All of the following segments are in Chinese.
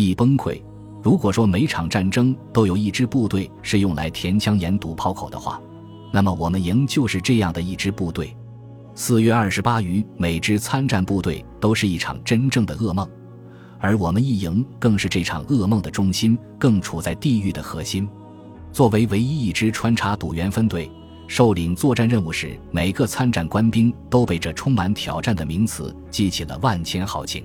易崩溃。如果说每场战争都有一支部队是用来填枪眼堵炮口的话，那么我们营就是这样的一支部队。四月二十八余，每支参战部队都是一场真正的噩梦，而我们一营更是这场噩梦的中心，更处在地狱的核心。作为唯一一支穿插堵员分队，受领作战任务时，每个参战官兵都被这充满挑战的名词激起了万千豪情。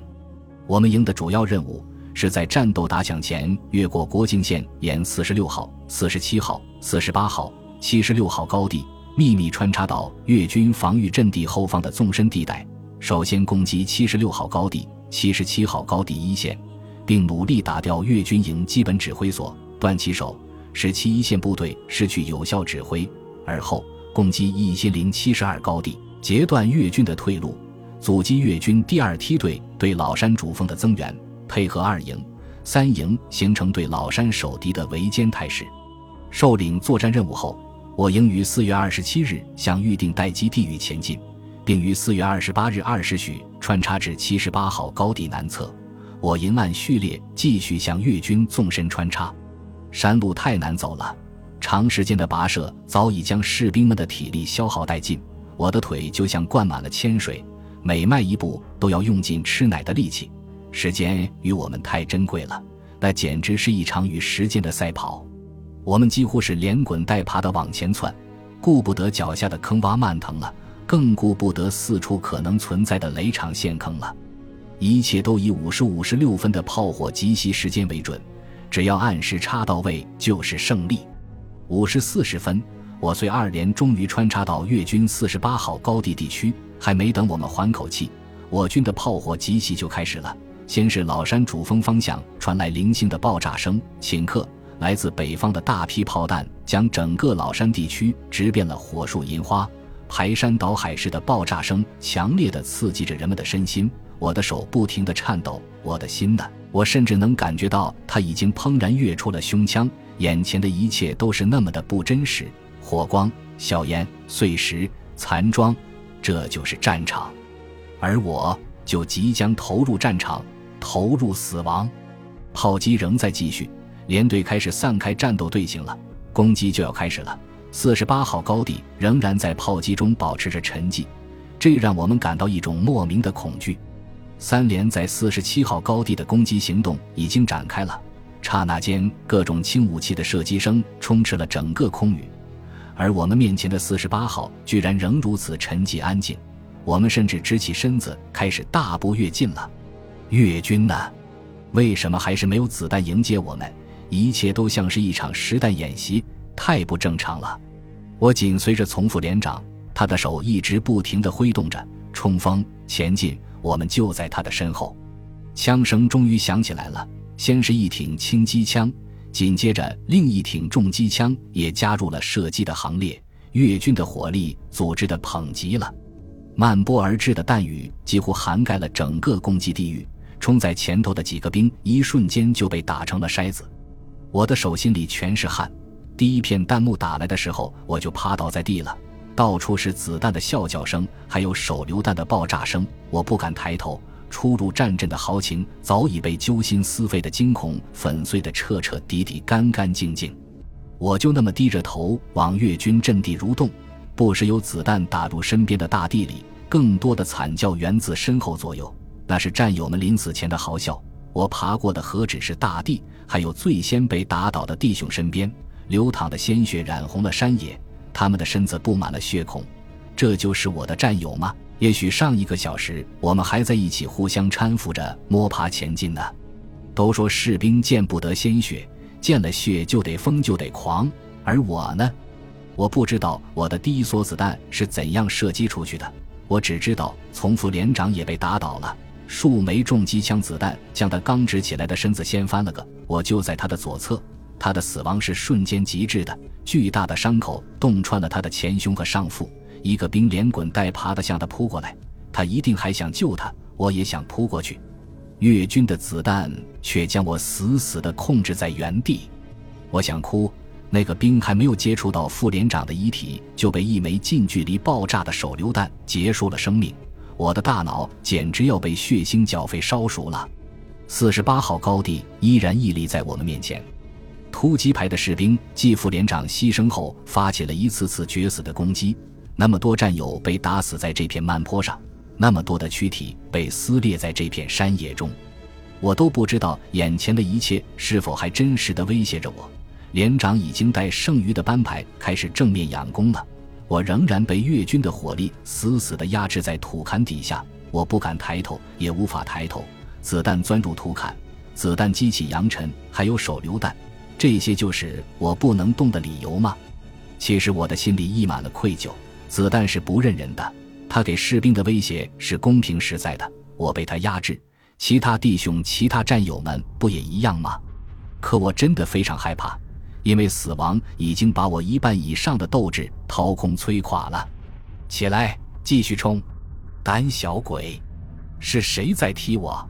我们营的主要任务。是在战斗打响前，越过国境线，沿四十六号、四十七号、四十八号、七十六号高地，秘密穿插到越军防御阵地后方的纵深地带，首先攻击七十六号高地、七十七号高地一线，并努力打掉越军营基本指挥所，断其手，使其一线部队失去有效指挥；而后攻击一千零七十二高地，截断越军的退路，阻击越军第二梯队对老山主峰的增援。配合二营、三营形成对老山守敌的围歼态势。受领作战任务后，我营于四月二十七日向预定待机地域前进，并于四月二十八日二时许穿插至七十八号高地南侧。我营按序列继续向越军纵深穿插。山路太难走了，长时间的跋涉早已将士兵们的体力消耗殆尽。我的腿就像灌满了铅水，每迈一步都要用尽吃奶的力气。时间与我们太珍贵了，那简直是一场与时间的赛跑。我们几乎是连滚带爬的往前窜，顾不得脚下的坑洼蔓藤了，更顾不得四处可能存在的雷场陷坑了。一切都以五十五十六分的炮火集袭时间为准，只要按时插到位就是胜利。五时四十分，我随二连终于穿插到越军四十八号高地地区，还没等我们缓口气，我军的炮火集袭就开始了。先是老山主峰方向传来零星的爆炸声，顷刻，来自北方的大批炮弹将整个老山地区直变了火树银花，排山倒海式的爆炸声强烈的刺激着人们的身心。我的手不停地颤抖，我的心呢？我甚至能感觉到它已经怦然跃出了胸腔。眼前的一切都是那么的不真实，火光、硝烟、碎石、残桩，这就是战场，而我就即将投入战场。投入死亡，炮击仍在继续，连队开始散开战斗队形了，攻击就要开始了。四十八号高地仍然在炮击中保持着沉寂，这让我们感到一种莫名的恐惧。三连在四十七号高地的攻击行动已经展开了，刹那间，各种轻武器的射击声充斥了整个空域，而我们面前的四十八号居然仍如此沉寂安静，我们甚至直起身子开始大步跃进了。越军呢？为什么还是没有子弹迎接我们？一切都像是一场实弹演习，太不正常了。我紧随着从副连长，他的手一直不停地挥动着，冲锋前进。我们就在他的身后。枪声终于响起来了，先是一挺轻机枪，紧接着另一挺重机枪也加入了射击的行列。越军的火力组织的捧极了，漫波而至的弹雨几乎涵盖了整个攻击地域。冲在前头的几个兵，一瞬间就被打成了筛子。我的手心里全是汗。第一片弹幕打来的时候，我就趴倒在地了。到处是子弹的啸叫声，还有手榴弹的爆炸声。我不敢抬头。初入战阵的豪情早已被揪心撕肺的惊恐粉碎得彻彻底底、干干净净。我就那么低着头往越军阵地蠕动，不时有子弹打入身边的大地里，更多的惨叫源自身后左右。那是战友们临死前的嚎叫。我爬过的何止是大地，还有最先被打倒的弟兄身边，流淌的鲜血染红了山野，他们的身子布满了血孔。这就是我的战友吗？也许上一个小时我们还在一起互相搀扶着摸爬前进呢。都说士兵见不得鲜血，见了血就得疯就得狂，而我呢？我不知道我的第一梭子弹是怎样射击出去的，我只知道从副连长也被打倒了。数枚重机枪子弹将他刚直起来的身子掀翻了个，我就在他的左侧。他的死亡是瞬间极致的，巨大的伤口洞穿了他的前胸和上腹。一个兵连滚带爬的向他扑过来，他一定还想救他，我也想扑过去。越军的子弹却将我死死地控制在原地。我想哭，那个兵还没有接触到副连长的遗体，就被一枚近距离爆炸的手榴弹结束了生命。我的大脑简直要被血腥剿匪烧熟了，四十八号高地依然屹立在我们面前。突击排的士兵继副连长牺牲后，发起了一次次决死的攻击。那么多战友被打死在这片慢坡上，那么多的躯体被撕裂在这片山野中，我都不知道眼前的一切是否还真实的威胁着我。连长已经带剩余的班排开始正面佯攻了，我仍然被越军的火力死死地压制在土坎底下，我不敢抬头，也无法抬头。子弹钻入土坎，子弹激起扬尘，还有手榴弹。这些就是我不能动的理由吗？其实我的心里溢满了愧疚。子弹是不认人的，他给士兵的威胁是公平实在的。我被他压制，其他弟兄、其他战友们不也一样吗？可我真的非常害怕，因为死亡已经把我一半以上的斗志掏空、摧垮了。起来，继续冲！胆小鬼，是谁在踢我？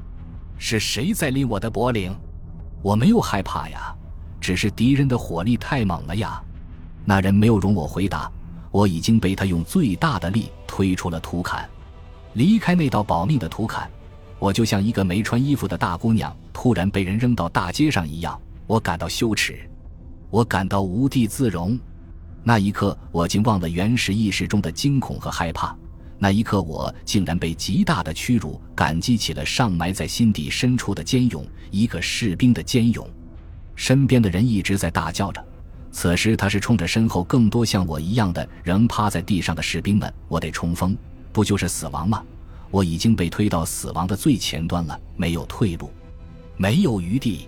是谁在拎我的脖领？我没有害怕呀。只是敌人的火力太猛了呀！那人没有容我回答，我已经被他用最大的力推出了土坎，离开那道保命的土坎，我就像一个没穿衣服的大姑娘突然被人扔到大街上一样，我感到羞耻，我感到无地自容。那一刻，我竟忘了原始意识中的惊恐和害怕。那一刻，我竟然被极大的屈辱感激起了上埋在心底深处的坚勇，一个士兵的坚勇。身边的人一直在大叫着，此时他是冲着身后更多像我一样的仍趴在地上的士兵们：“我得冲锋，不就是死亡吗？我已经被推到死亡的最前端了，没有退路，没有余地。”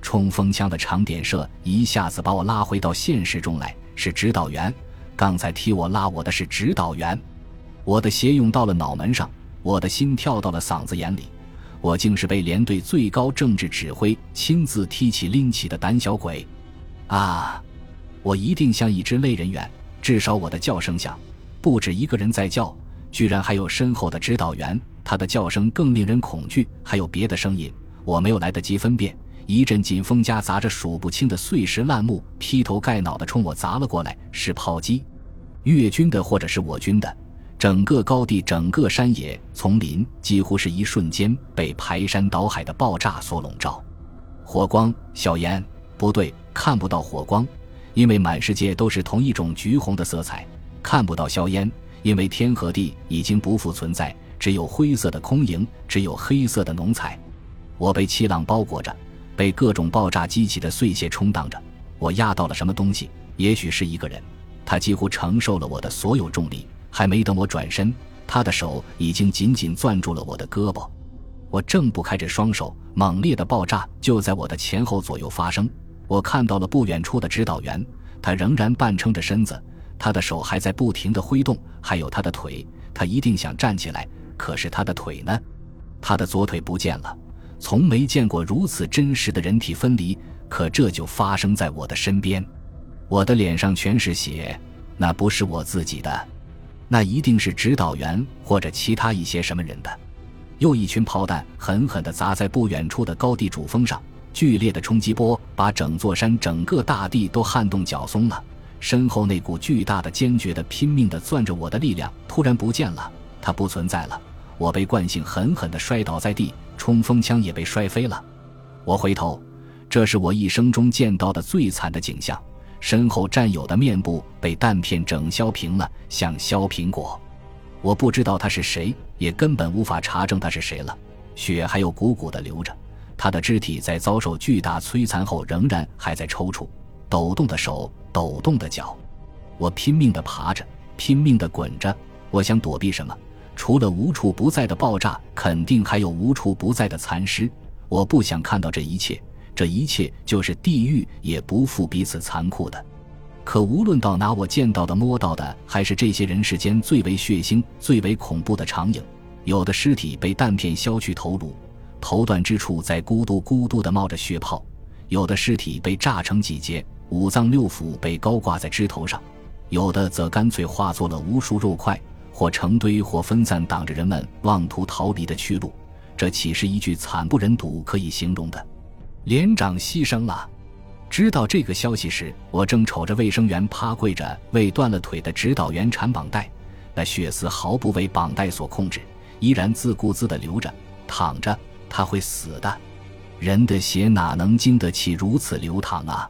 冲锋枪的长点射一下子把我拉回到现实中来。是指导员，刚才替我拉我的是指导员。我的血涌到了脑门上，我的心跳到了嗓子眼里。我竟是被连队最高政治指挥亲自提起拎起的胆小鬼，啊！我一定像一只类人猿，至少我的叫声响，不止一个人在叫，居然还有身后的指导员，他的叫声更令人恐惧。还有别的声音，我没有来得及分辨，一阵劲风夹杂着数不清的碎石烂木，劈头盖脑地冲我砸了过来，是炮击，越军的或者是我军的。整个高地、整个山野、丛林，几乎是一瞬间被排山倒海的爆炸所笼罩。火光、硝烟，不对，看不到火光，因为满世界都是同一种橘红的色彩；看不到硝烟，因为天和地已经不复存在，只有灰色的空营，只有黑色的浓彩。我被气浪包裹着，被各种爆炸激起的碎屑冲荡着。我压到了什么东西？也许是一个人，他几乎承受了我的所有重力。还没等我转身，他的手已经紧紧攥住了我的胳膊。我挣不开这双手，猛烈的爆炸就在我的前后左右发生。我看到了不远处的指导员，他仍然半撑着身子，他的手还在不停地挥动，还有他的腿。他一定想站起来，可是他的腿呢？他的左腿不见了。从没见过如此真实的人体分离，可这就发生在我的身边。我的脸上全是血，那不是我自己的。那一定是指导员或者其他一些什么人的。又一群炮弹狠狠地砸在不远处的高地主峰上，剧烈的冲击波把整座山、整个大地都撼动绞松了。身后那股巨大的、坚决的、拼命的攥着我的力量突然不见了，它不存在了。我被惯性狠狠地摔倒在地，冲锋枪也被摔飞了。我回头，这是我一生中见到的最惨的景象。身后战友的面部被弹片整削平了，像削苹果。我不知道他是谁，也根本无法查证他是谁了。血还有鼓鼓的流着，他的肢体在遭受巨大摧残后仍然还在抽搐，抖动的手，抖动的脚。我拼命地爬着，拼命地滚着。我想躲避什么？除了无处不在的爆炸，肯定还有无处不在的残尸。我不想看到这一切。这一切就是地狱，也不负彼此残酷的。可无论到哪，我见到的、摸到的，还是这些人世间最为血腥、最为恐怖的场景。有的尸体被弹片削去头颅，头断之处在咕嘟咕嘟地冒着血泡；有的尸体被炸成几节，五脏六腑被高挂在枝头上；有的则干脆化作了无数肉块，或成堆，或分散，挡着人们妄图逃离的去路。这岂是一句惨不忍睹可以形容的？连长牺牲了。知道这个消息时，我正瞅着卫生员趴跪着为断了腿的指导员缠绑带，那血丝毫不为绑带所控制，依然自顾自地流着。躺着，他会死的。人的血哪能经得起如此流淌啊！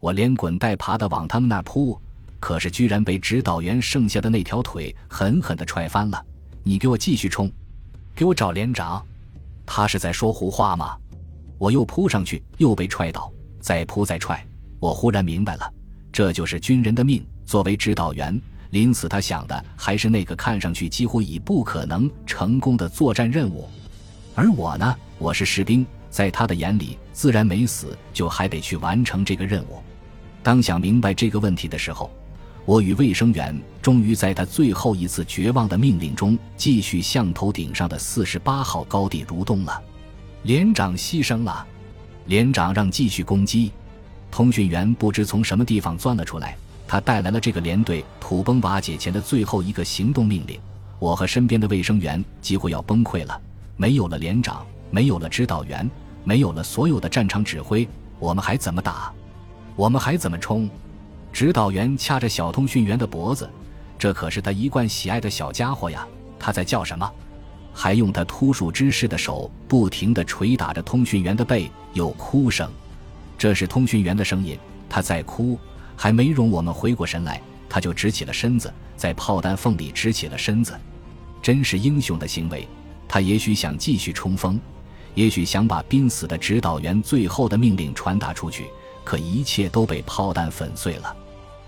我连滚带爬的往他们那儿扑，可是居然被指导员剩下的那条腿狠狠地踹翻了。你给我继续冲，给我找连长！他是在说胡话吗？我又扑上去，又被踹倒，再扑再踹。我忽然明白了，这就是军人的命。作为指导员，临死他想的还是那个看上去几乎已不可能成功的作战任务。而我呢，我是士兵，在他的眼里，自然没死就还得去完成这个任务。当想明白这个问题的时候，我与卫生员终于在他最后一次绝望的命令中，继续向头顶上的四十八号高地蠕动了。连长牺牲了，连长让继续攻击。通讯员不知从什么地方钻了出来，他带来了这个连队土崩瓦解前的最后一个行动命令。我和身边的卫生员几乎要崩溃了。没有了连长，没有了指导员，没有了所有的战场指挥，我们还怎么打？我们还怎么冲？指导员掐着小通讯员的脖子，这可是他一贯喜爱的小家伙呀。他在叫什么？还用他秃树之势的手不停地捶打着通讯员的背，有哭声。这是通讯员的声音，他在哭。还没容我们回过神来，他就直起了身子，在炮弹缝里直起了身子，真是英雄的行为。他也许想继续冲锋，也许想把濒死的指导员最后的命令传达出去，可一切都被炮弹粉碎了。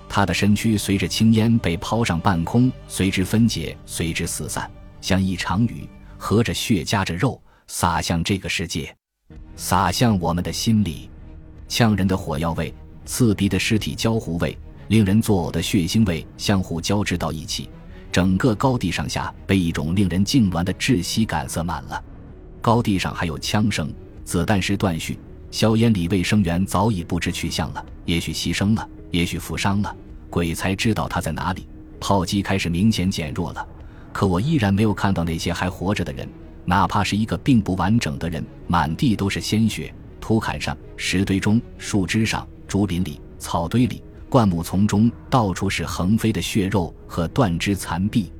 他的身躯随着青烟被抛上半空，随之分解，随之四散，像一场雨。和着血夹着肉洒向这个世界，洒向我们的心里。呛人的火药味，刺鼻的尸体焦糊味，令人作呕的血腥味相互交织到一起。整个高地上下被一种令人痉挛的窒息感塞满了。高地上还有枪声，子弹时断续。硝烟里，卫生员早已不知去向了，也许牺牲了，也许负伤了，鬼才知道他在哪里。炮击开始明显减弱了。可我依然没有看到那些还活着的人，哪怕是一个并不完整的人。满地都是鲜血，土坎上、石堆中、树枝上、竹林里、草堆里、灌木丛中，到处是横飞的血肉和断肢残臂。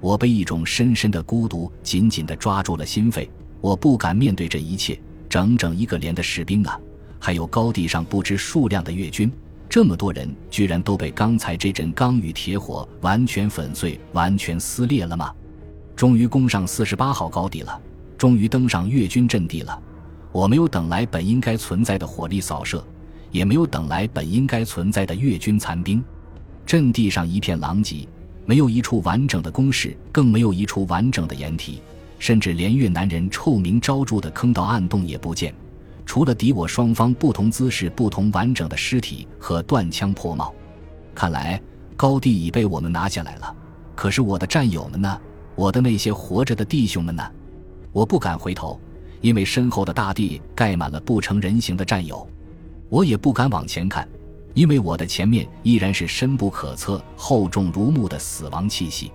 我被一种深深的孤独紧紧地抓住了心肺。我不敢面对这一切，整整一个连的士兵啊，还有高地上不知数量的越军。这么多人居然都被刚才这阵钢与铁火完全粉碎、完全撕裂了吗？终于攻上四十八号高地了，终于登上越军阵地了。我没有等来本应该存在的火力扫射，也没有等来本应该存在的越军残兵。阵地上一片狼藉，没有一处完整的工事，更没有一处完整的掩体，甚至连越南人臭名昭著的坑道暗洞也不见。除了敌我双方不同姿势、不同完整的尸体和断枪破帽，看来高地已被我们拿下来了。可是我的战友们呢？我的那些活着的弟兄们呢？我不敢回头，因为身后的大地盖满了不成人形的战友。我也不敢往前看，因为我的前面依然是深不可测、厚重如木的死亡气息。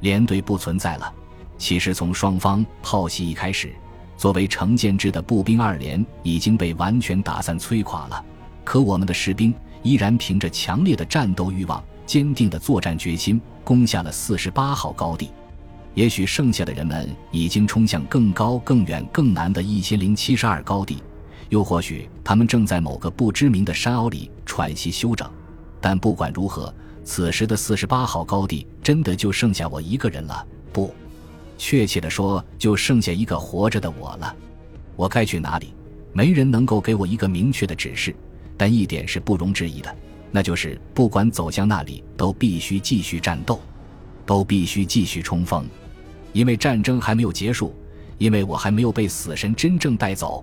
连队不存在了。其实从双方炮袭一开始。作为成建制的步兵二连已经被完全打散摧垮了，可我们的士兵依然凭着强烈的战斗欲望、坚定的作战决心，攻下了四十八号高地。也许剩下的人们已经冲向更高、更远、更难的一千零七十二高地，又或许他们正在某个不知名的山坳里喘息休整。但不管如何，此时的四十八号高地真的就剩下我一个人了。不。确切的说，就剩下一个活着的我了。我该去哪里？没人能够给我一个明确的指示。但一点是不容置疑的，那就是不管走向哪里，都必须继续战斗，都必须继续冲锋，因为战争还没有结束，因为我还没有被死神真正带走。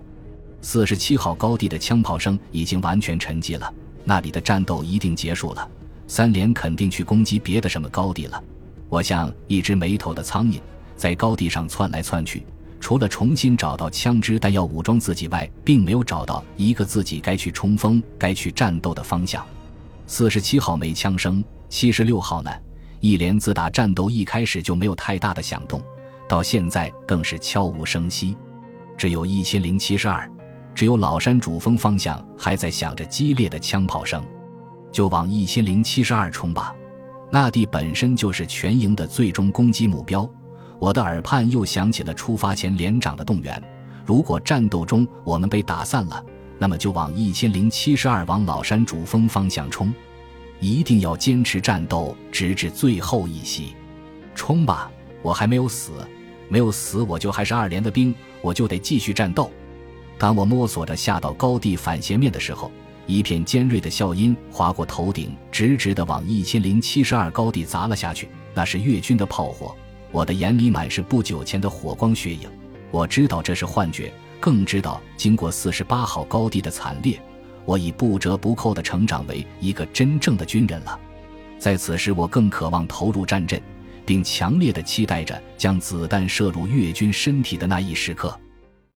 四十七号高地的枪炮声已经完全沉寂了，那里的战斗一定结束了。三连肯定去攻击别的什么高地了。我像一只没头的苍蝇。在高地上窜来窜去，除了重新找到枪支弹药武装自己外，并没有找到一个自己该去冲锋、该去战斗的方向。四十七号没枪声，七十六号呢？一连自打战斗一开始就没有太大的响动，到现在更是悄无声息。只有一千零七十二，只有老山主峰方向还在响着激烈的枪炮声，就往一千零七十二冲吧。那地本身就是全营的最终攻击目标。我的耳畔又响起了出发前连长的动员：如果战斗中我们被打散了，那么就往一千零七十二往老山主峰方向冲，一定要坚持战斗，直至最后一息。冲吧！我还没有死，没有死，我就还是二连的兵，我就得继续战斗。当我摸索着下到高地反斜面的时候，一片尖锐的笑音划过头顶，直直的往一千零七十二高地砸了下去。那是越军的炮火，我的眼里满是不久前的火光血影。我知道这是幻觉，更知道经过四十八号高地的惨烈，我已不折不扣地成长为一个真正的军人了。在此时，我更渴望投入战阵，并强烈地期待着将子弹射入越军身体的那一时刻。